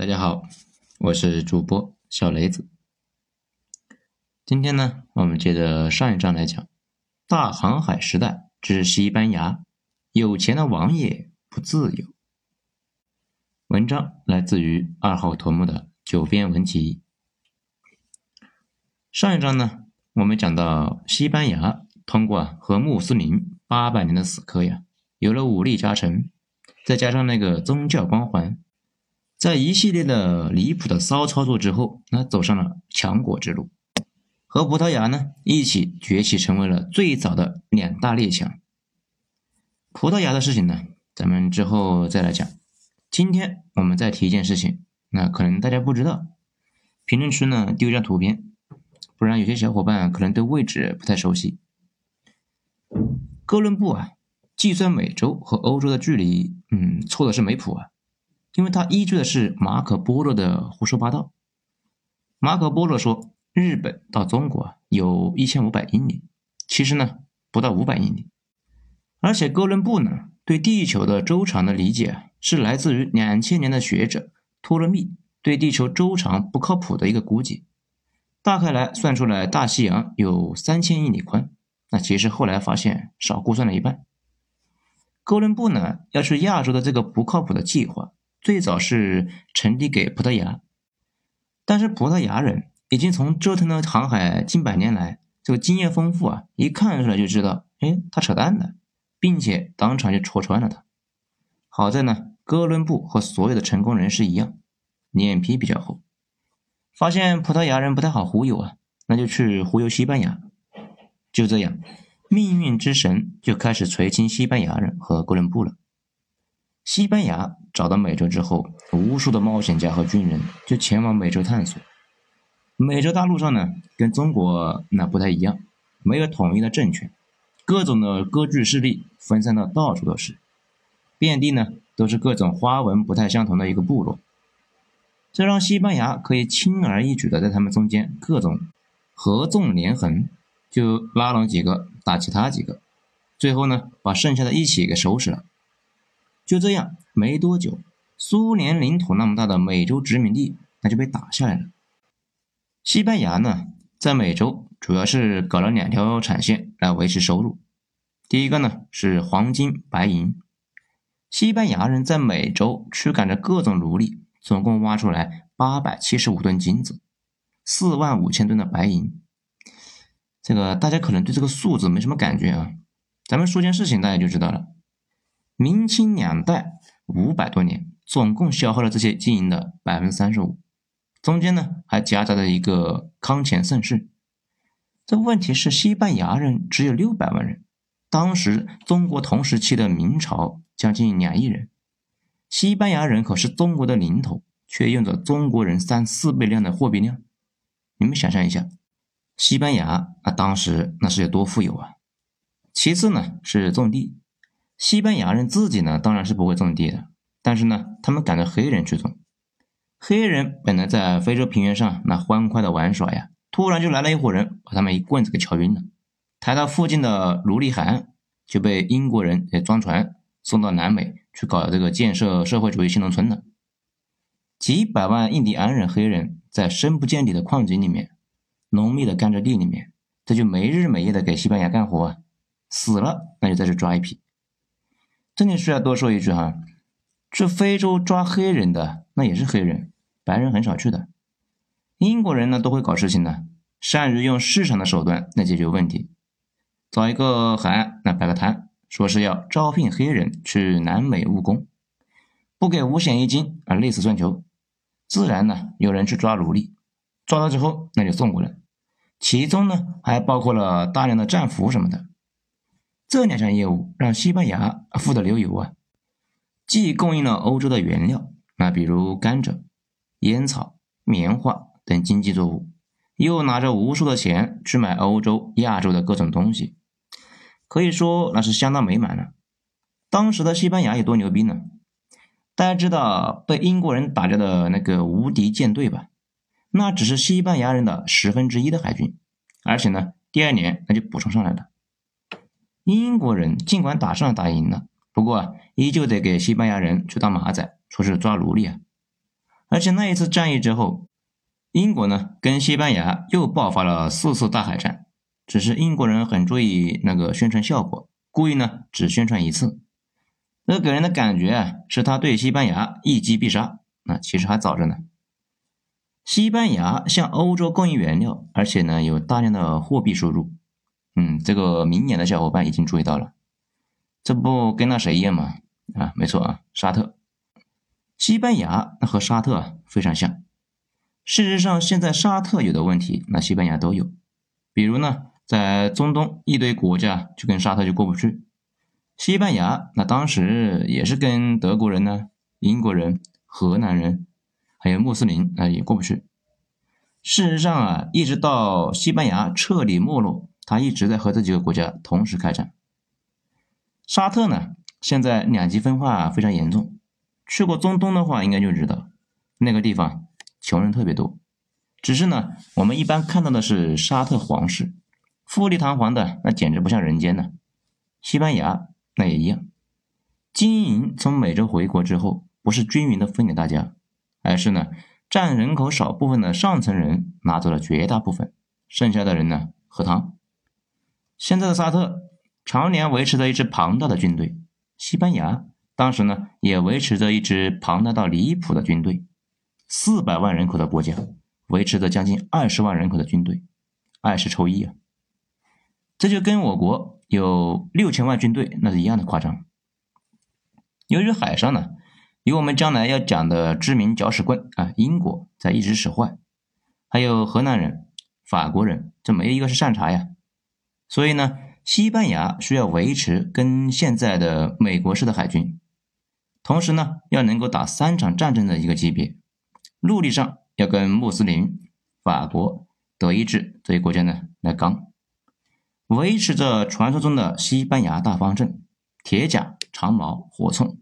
大家好，我是主播小雷子。今天呢，我们接着上一章来讲大航海时代之西班牙，有钱的王爷不自由。文章来自于二号头目的九编文集。上一章呢，我们讲到西班牙通过和穆斯林八百年的死磕呀，有了武力加成，再加上那个宗教光环。在一系列的离谱的骚操作之后，那走上了强国之路，和葡萄牙呢一起崛起，成为了最早的两大列强。葡萄牙的事情呢，咱们之后再来讲。今天我们再提一件事情，那可能大家不知道，评论区呢丢一张图片，不然有些小伙伴可能对位置不太熟悉。哥伦布啊，计算美洲和欧洲的距离，嗯，错的是没谱啊。因为他依据的是马可波罗的胡说八道。马可波罗说日本到中国有一千五百英里，其实呢不到五百英里。而且哥伦布呢对地球的周长的理解是来自于两千年的学者托勒密对地球周长不靠谱的一个估计，大概来算出来大西洋有三千英里宽，那其实后来发现少估算了一半。哥伦布呢要去亚洲的这个不靠谱的计划。最早是呈递给葡萄牙，但是葡萄牙人已经从折腾了航海近百年来，这个经验丰富啊，一看出来就知道，哎，他扯淡的，并且当场就戳穿了他。好在呢，哥伦布和所有的成功人士一样，脸皮比较厚，发现葡萄牙人不太好忽悠啊，那就去忽悠西班牙。就这样，命运之神就开始垂青西班牙人和哥伦布了。西班牙找到美洲之后，无数的冒险家和军人就前往美洲探索。美洲大陆上呢，跟中国那不太一样，没有统一的政权，各种的割据势力分散到到处都是，遍地呢都是各种花纹不太相同的一个部落。这让西班牙可以轻而易举的在他们中间各种合纵连横，就拉拢几个打其他几个，最后呢把剩下的一起给收拾了。就这样，没多久，苏联领土那么大的美洲殖民地那就被打下来了。西班牙呢，在美洲主要是搞了两条产线来维持收入。第一个呢是黄金、白银。西班牙人在美洲驱赶着各种奴隶，总共挖出来八百七十五吨金子，四万五千吨的白银。这个大家可能对这个数字没什么感觉啊，咱们说件事情，大家就知道了。明清两代五百多年，总共消耗了这些金银的百分之三十五，中间呢还夹杂着一个康乾盛世。这问题是西班牙人只有六百万人，当时中国同时期的明朝将近两亿人，西班牙人口是中国的零头，却用着中国人三四倍量的货币量。你们想象一下，西班牙啊当时那是有多富有啊？其次呢是种地。西班牙人自己呢，当然是不会种地的，但是呢，他们赶着黑人去种。黑人本来在非洲平原上那欢快的玩耍呀，突然就来了一伙人，把他们一棍子给敲晕了，抬到附近的奴隶海岸，就被英国人给装船送到南美去搞这个建设社会主义新农村了。几百万印第安人黑人在深不见底的矿井里面，浓密的甘蔗地里面，这就没日没夜的给西班牙干活啊，死了那就再去抓一批。这里需要多说一句哈，去非洲抓黑人的那也是黑人，白人很少去的。英国人呢都会搞事情的，善于用市场的手段来解决问题。找一个海岸那摆个摊，说是要招聘黑人去南美务工，不给五险一金啊，累死赚球。自然呢有人去抓奴隶，抓到之后那就送过来，其中呢还包括了大量的战俘什么的。这两项业务让西班牙富得流油啊！既供应了欧洲的原料，那比如甘蔗、烟草、棉花等经济作物，又拿着无数的钱去买欧洲、亚洲的各种东西，可以说那是相当美满了。当时的西班牙有多牛逼呢？大家知道被英国人打掉的那个无敌舰队吧？那只是西班牙人的十分之一的海军，而且呢，第二年那就补充上来了。英国人尽管打仗打赢了，不过依旧得给西班牙人去当马仔，说是抓奴隶啊。而且那一次战役之后，英国呢跟西班牙又爆发了四次大海战，只是英国人很注意那个宣传效果，故意呢只宣传一次，那给人的感觉啊是他对西班牙一击必杀，那其实还早着呢。西班牙向欧洲供应原料，而且呢有大量的货币输入，嗯，这个明年的小伙伴已经注意到了，这不跟那谁一样吗？啊，没错啊，沙特。西班牙那和沙特啊非常像。事实上，现在沙特有的问题，那西班牙都有。比如呢，在中东一堆国家就跟沙特就过不去。西班牙那当时也是跟德国人呢、英国人、荷兰人，还有穆斯林啊也过不去。事实上啊，一直到西班牙彻底没落，他一直在和这几个国家同时开战。沙特呢，现在两极分化非常严重。去过中东的话，应该就知道那个地方穷人特别多。只是呢，我们一般看到的是沙特皇室，富丽堂皇的，那简直不像人间呢。西班牙那也一样，金银从美洲回国之后，不是均匀的分给大家，而是呢，占人口少部分的上层人拿走了绝大部分，剩下的人呢喝汤。现在的沙特常年维持着一支庞大的军队，西班牙。当时呢，也维持着一支庞大到离谱的军队，四百万人口的国家，维持着将近二十万人口的军队，二十抽一啊！这就跟我国有六千万军队那是一样的夸张。由于海上呢，有我们将来要讲的知名搅屎棍啊，英国在一直使坏，还有荷兰人、法国人，这没有一个是善茬呀，所以呢，西班牙需要维持跟现在的美国式的海军。同时呢，要能够打三场战争的一个级别，陆地上要跟穆斯林、法国、德意志这些国家呢来刚，维持着传说中的西班牙大方阵，铁甲、长矛、火铳，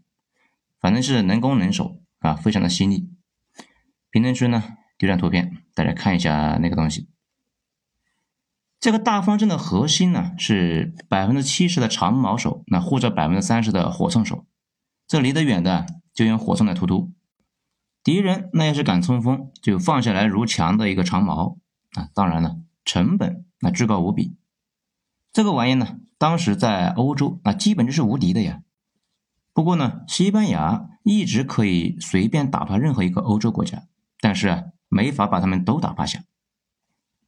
反正是能攻能守啊，非常的犀利。评论区呢丢张图片，大家看一下那个东西。这个大方阵的核心呢是百分之七十的长矛手，那或者百分之三十的火铳手。这离得远的就用火铳来突突，敌人那要是敢冲锋，就放下来如墙的一个长矛啊！当然了，成本那至高无比。这个玩意呢，当时在欧洲那基本就是无敌的呀。不过呢，西班牙一直可以随便打趴任何一个欧洲国家，但是，没法把他们都打趴下。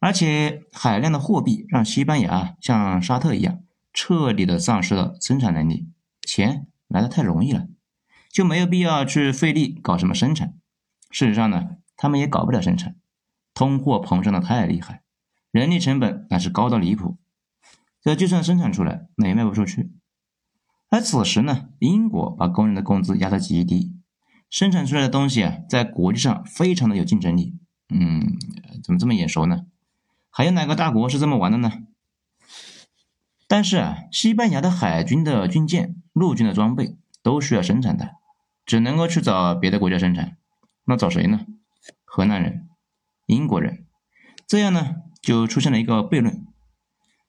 而且海量的货币让西班牙像沙特一样彻底的丧失了生产能力，钱。来的太容易了，就没有必要去费力搞什么生产。事实上呢，他们也搞不了生产，通货膨胀的太厉害，人力成本那是高到离谱。这就算生产出来，那也卖不出去。而此时呢，英国把工人的工资压得极低，生产出来的东西啊，在国际上非常的有竞争力。嗯，怎么这么眼熟呢？还有哪个大国是这么玩的呢？但是啊，西班牙的海军的军舰。陆军的装备都需要生产的，只能够去找别的国家生产。那找谁呢？荷兰人、英国人。这样呢，就出现了一个悖论：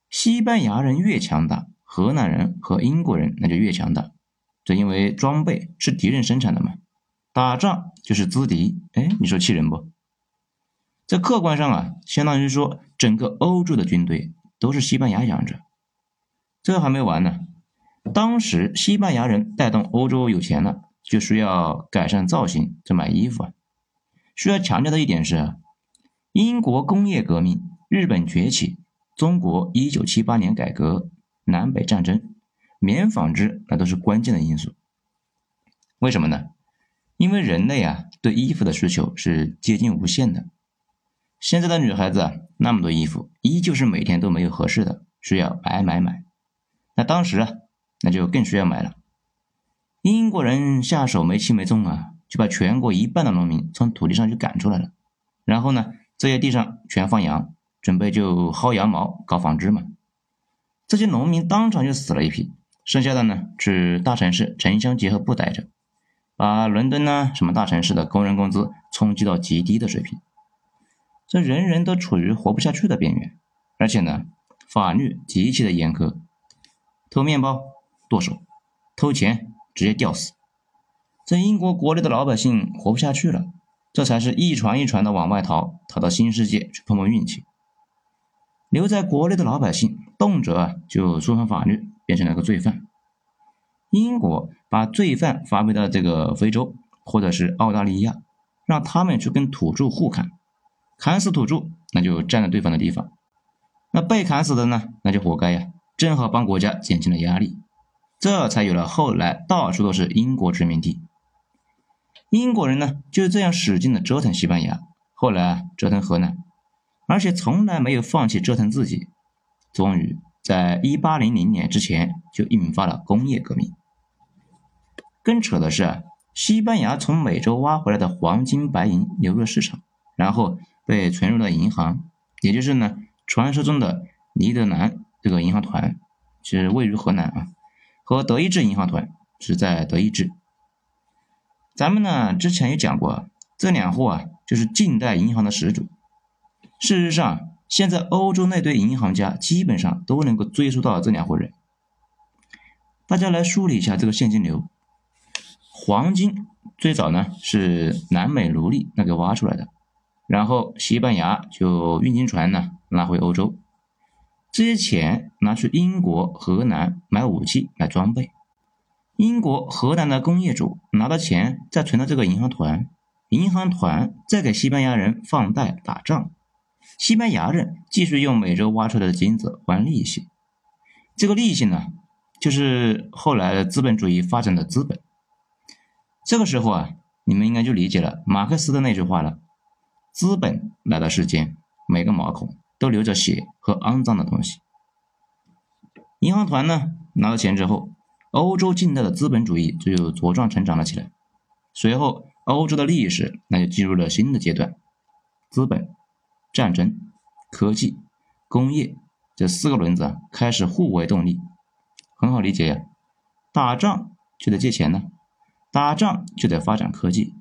西班牙人越强大，荷兰人和英国人那就越强大。这因为装备是敌人生产的嘛，打仗就是资敌。哎，你说气人不？在客观上啊，相当于说整个欧洲的军队都是西班牙养着。这还没完呢。当时西班牙人带动欧洲有钱了，就需要改善造型，这买衣服啊。需要强调的一点是，英国工业革命、日本崛起、中国一九七八年改革、南北战争、棉纺织，那都是关键的因素。为什么呢？因为人类啊，对衣服的需求是接近无限的。现在的女孩子啊，那么多衣服，依旧是每天都没有合适的，需要买买买。那当时啊。那就更需要买了。英国人下手没轻没重啊，就把全国一半的农民从土地上就赶出来了。然后呢，这些地上全放羊，准备就薅羊毛搞纺织嘛。这些农民当场就死了一批，剩下的呢去大城市城乡结合部待着，把伦敦呢什么大城市的工人工资冲击到极低的水平。这人人都处于活不下去的边缘，而且呢，法律极其的严苛，偷面包。剁手，偷钱直接吊死，这英国国内的老百姓活不下去了，这才是一船一船的往外逃，逃到新世界去碰碰运气。留在国内的老百姓，动辄就触犯法律，变成了个罪犯。英国把罪犯发配到这个非洲或者是澳大利亚，让他们去跟土著互砍，砍死土著，那就占了对方的地方。那被砍死的呢，那就活该呀，正好帮国家减轻了压力，这才有了后来到处都是英国殖民地。英国人呢就是这样使劲的折腾西班牙，后来折腾河南，而且从来没有放弃折腾自己，终于在一八零零年之前就引发了工业革命。更扯的是，西班牙从美洲挖回来的黄金白银流入市场，然后被存入了银行，也就是呢。传说中的尼德兰这个银行团是位于河南啊，和德意志银行团是在德意志。咱们呢之前也讲过，这两户啊就是近代银行的始祖。事实上，现在欧洲那堆银行家基本上都能够追溯到这两户人。大家来梳理一下这个现金流。黄金最早呢是南美奴隶那给挖出来的，然后西班牙就运金船呢。拉回欧洲，这些钱拿去英国、荷兰买武器、买装备。英国、荷兰的工业主拿到钱再存到这个银行团，银行团再给西班牙人放贷打仗，西班牙人继续用美洲挖出来的金子还利息。这个利息呢，就是后来资本主义发展的资本。这个时候啊，你们应该就理解了马克思的那句话了：资本来到世间，每个毛孔。都流着血和肮脏的东西。银行团呢拿到钱之后，欧洲近代的资本主义就茁壮成长了起来。随后，欧洲的历史那就进入了新的阶段：资本、战争、科技、工业这四个轮子开始互为动力。很好理解呀，打仗就得借钱呢，打仗就得发展科技，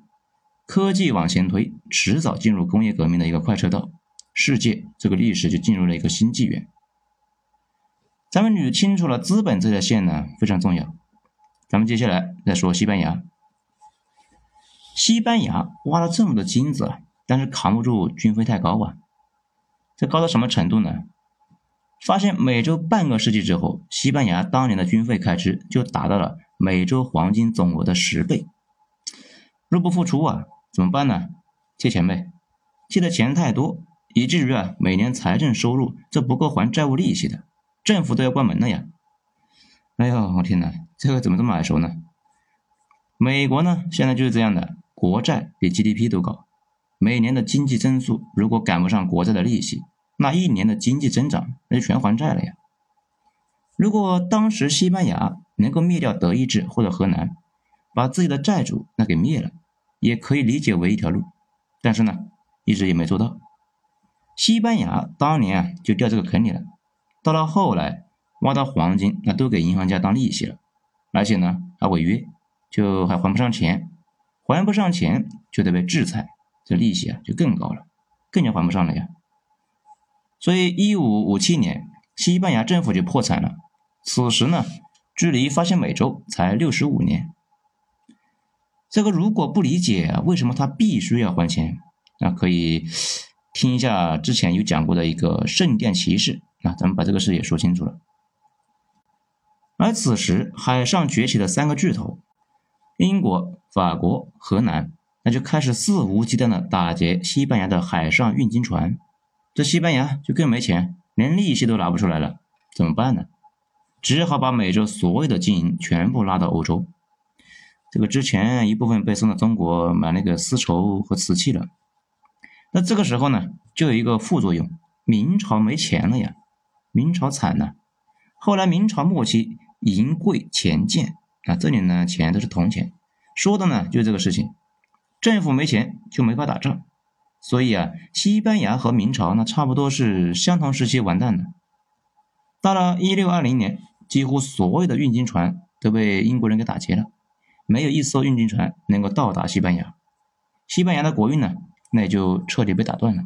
科技往前推，迟早进入工业革命的一个快车道。世界这个历史就进入了一个新纪元。咱们捋清楚了资本这条线呢，非常重要。咱们接下来再说西班牙。西班牙挖了这么多金子，但是扛不住军费太高啊。这高到什么程度呢？发现美洲半个世纪之后，西班牙当年的军费开支就达到了美洲黄金总额的十倍。入不敷出啊，怎么办呢？借钱呗。借的钱太多。以至于啊，每年财政收入这不够还债务利息的，政府都要关门了呀！哎呦，我天哪，这个怎么这么耳熟呢？美国呢，现在就是这样的，国债比 GDP 都高，每年的经济增速如果赶不上国债的利息，那一年的经济增长那就全还债了呀！如果当时西班牙能够灭掉德意志或者荷兰，把自己的债主那给灭了，也可以理解为一条路，但是呢，一直也没做到。西班牙当年啊就掉这个坑里了，到了后来挖到黄金，那都给银行家当利息了，而且呢还违约，就还还不上钱，还不上钱就得被制裁，这利息啊就更高了，更加还不上了呀。所以一五五七年，西班牙政府就破产了。此时呢，距离发现美洲才六十五年。这个如果不理解为什么他必须要还钱，那可以。听一下之前有讲过的一个圣殿骑士，那咱们把这个事也说清楚了。而此时海上崛起的三个巨头，英国、法国、荷兰，那就开始肆无忌惮的打劫西班牙的海上运金船。这西班牙就更没钱，连利息都拿不出来了，怎么办呢？只好把美洲所有的金银全部拉到欧洲。这个之前一部分被送到中国买那个丝绸和瓷器了。那这个时候呢，就有一个副作用，明朝没钱了呀，明朝惨了。后来明朝末期，银贵钱贱啊，这里呢钱都是铜钱，说的呢就是这个事情。政府没钱就没法打仗，所以啊，西班牙和明朝那差不多是相同时期完蛋的。到了一六二零年，几乎所有的运金船都被英国人给打劫了，没有一艘运军船能够到达西班牙。西班牙的国运呢？那也就彻底被打断了。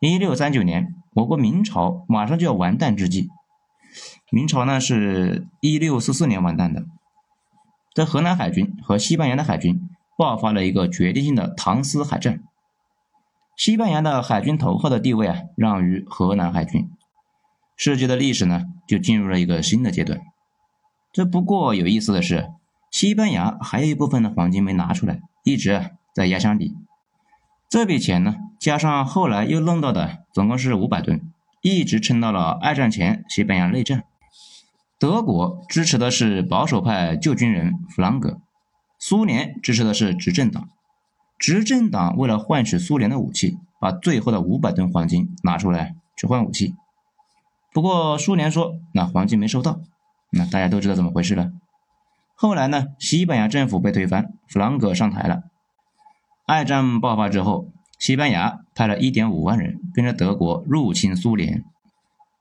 一六三九年，我国明朝马上就要完蛋之际，明朝呢是一六四四年完蛋的。在河南海军和西班牙的海军爆发了一个决定性的唐斯海战。西班牙的海军头号的地位啊，让于荷兰海军，世界的历史呢就进入了一个新的阶段。这不过有意思的是，西班牙还有一部分的黄金没拿出来，一直在压箱底。这笔钱呢，加上后来又弄到的，总共是五百吨，一直撑到了二战前西班牙内战。德国支持的是保守派旧军人弗朗格，苏联支持的是执政党。执政党为了换取苏联的武器，把最后的五百吨黄金拿出来去换武器。不过苏联说那黄金没收到，那大家都知道怎么回事了。后来呢，西班牙政府被推翻，弗朗哥上台了。二战爆发之后，西班牙派了一点五万人跟着德国入侵苏联。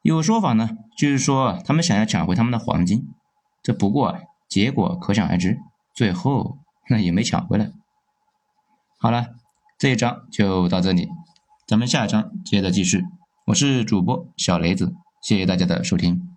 有说法呢，就是说他们想要抢回他们的黄金。这不过结果可想而知，最后那也没抢回来。好了，这一章就到这里，咱们下一章接着继续。我是主播小雷子，谢谢大家的收听。